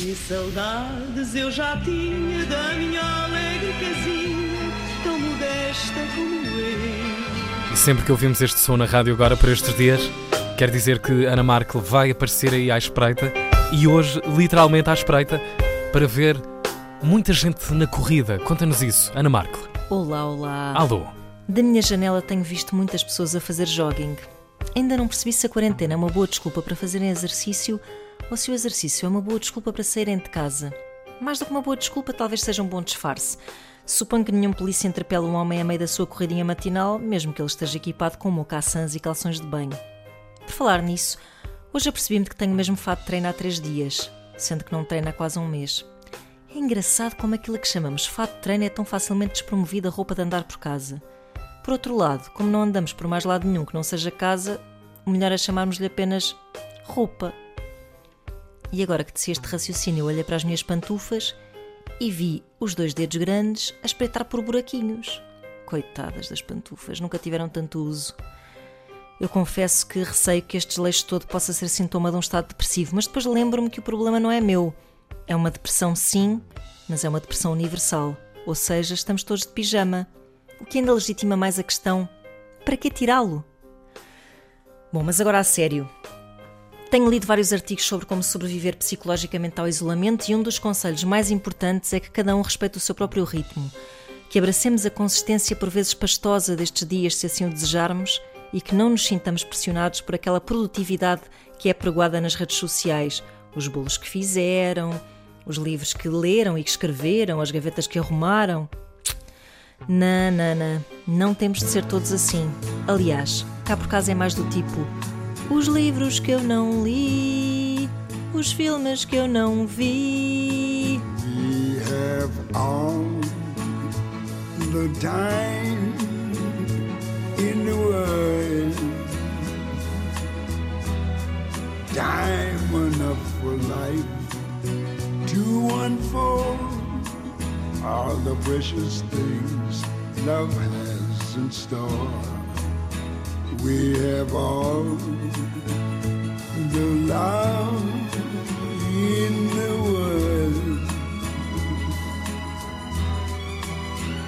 Que saudades eu já tinha da minha alegre casinha, tão modesta como eu. E sempre que ouvimos este som na rádio agora por estes dias, quer dizer que Ana Markel vai aparecer aí à espreita e hoje, literalmente à espreita, para ver muita gente na corrida. Conta-nos isso, Ana Markel. Olá, olá. Alô. Da minha janela tenho visto muitas pessoas a fazer jogging. Ainda não percebi se a quarentena é uma boa desculpa para fazerem exercício ou se o exercício é uma boa desculpa para saírem de casa. Mais do que uma boa desculpa, talvez seja um bom disfarce. Suponho que nenhum polícia interpela um homem a meio da sua corridinha matinal, mesmo que ele esteja equipado com mocassins e calções de banho. Por falar nisso, hoje apercebi-me que tenho o mesmo fato de treino há três dias, sendo que não treino há quase um mês. É engraçado como aquilo que chamamos fato de treino é tão facilmente despromovido a roupa de andar por casa. Por outro lado, como não andamos por mais lado nenhum que não seja casa, o melhor é chamarmos-lhe apenas roupa. E agora que desci este raciocínio, olhei para as minhas pantufas e vi os dois dedos grandes a espreitar por buraquinhos. Coitadas das pantufas, nunca tiveram tanto uso. Eu confesso que receio que este desleixo todo possa ser sintoma de um estado depressivo, mas depois lembro-me que o problema não é meu. É uma depressão, sim, mas é uma depressão universal. Ou seja, estamos todos de pijama. O que ainda legitima mais a questão: para que tirá-lo? Bom, mas agora a sério. Tenho lido vários artigos sobre como sobreviver psicologicamente ao isolamento e um dos conselhos mais importantes é que cada um respeite o seu próprio ritmo, que abracemos a consistência por vezes pastosa destes dias se assim o desejarmos e que não nos sintamos pressionados por aquela produtividade que é pregoada nas redes sociais, os bolos que fizeram, os livros que leram e que escreveram, as gavetas que arrumaram. Não, não, não, não temos de ser todos assim. Aliás, cá por casa é mais do tipo os livros que eu não li, os filmes que eu não vi. We have all the time in the world. Time enough for life to unfold all the precious things love has in store. We have all the love in the world.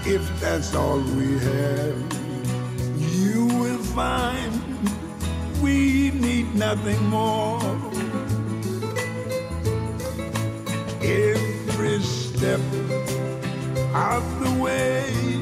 If that's all we have, you will find we need nothing more. Every step of the way